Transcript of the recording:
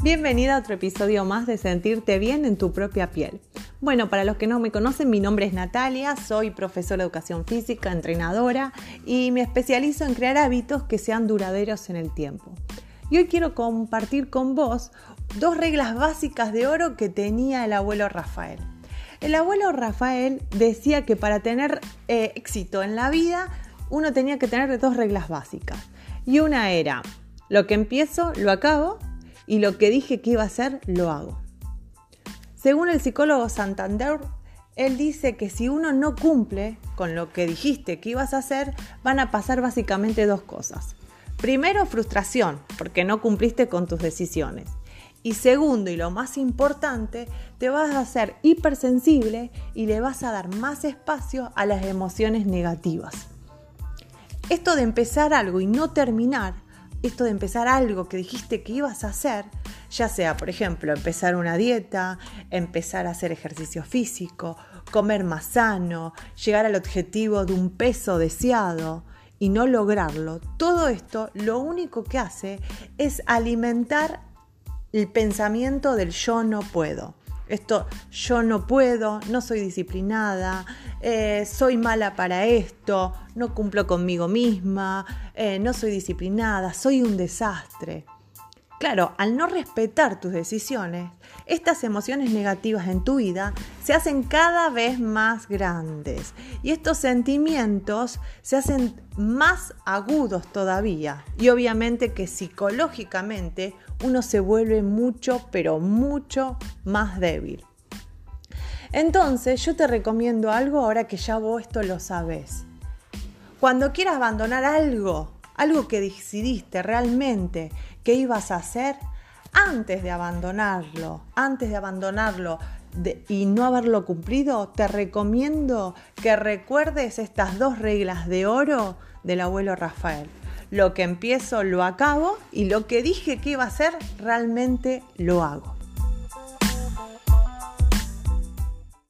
Bienvenida a otro episodio más de Sentirte bien en tu propia piel. Bueno, para los que no me conocen, mi nombre es Natalia, soy profesora de educación física, entrenadora y me especializo en crear hábitos que sean duraderos en el tiempo. Y hoy quiero compartir con vos dos reglas básicas de oro que tenía el abuelo Rafael. El abuelo Rafael decía que para tener eh, éxito en la vida uno tenía que tener dos reglas básicas. Y una era, lo que empiezo, lo acabo y lo que dije que iba a hacer, lo hago. Según el psicólogo Santander, él dice que si uno no cumple con lo que dijiste que ibas a hacer, van a pasar básicamente dos cosas. Primero, frustración, porque no cumpliste con tus decisiones. Y segundo, y lo más importante, te vas a hacer hipersensible y le vas a dar más espacio a las emociones negativas. Esto de empezar algo y no terminar esto de empezar algo que dijiste que ibas a hacer, ya sea, por ejemplo, empezar una dieta, empezar a hacer ejercicio físico, comer más sano, llegar al objetivo de un peso deseado y no lograrlo, todo esto lo único que hace es alimentar el pensamiento del yo no puedo. Esto, yo no puedo, no soy disciplinada, eh, soy mala para esto, no cumplo conmigo misma, eh, no soy disciplinada, soy un desastre. Claro, al no respetar tus decisiones, estas emociones negativas en tu vida se hacen cada vez más grandes y estos sentimientos se hacen más agudos todavía y obviamente que psicológicamente uno se vuelve mucho, pero mucho más débil. Entonces yo te recomiendo algo ahora que ya vos esto lo sabes. Cuando quieras abandonar algo, algo que decidiste realmente que ibas a hacer, antes de abandonarlo, antes de abandonarlo y no haberlo cumplido, te recomiendo que recuerdes estas dos reglas de oro del abuelo Rafael. Lo que empiezo lo acabo y lo que dije que iba a hacer realmente lo hago.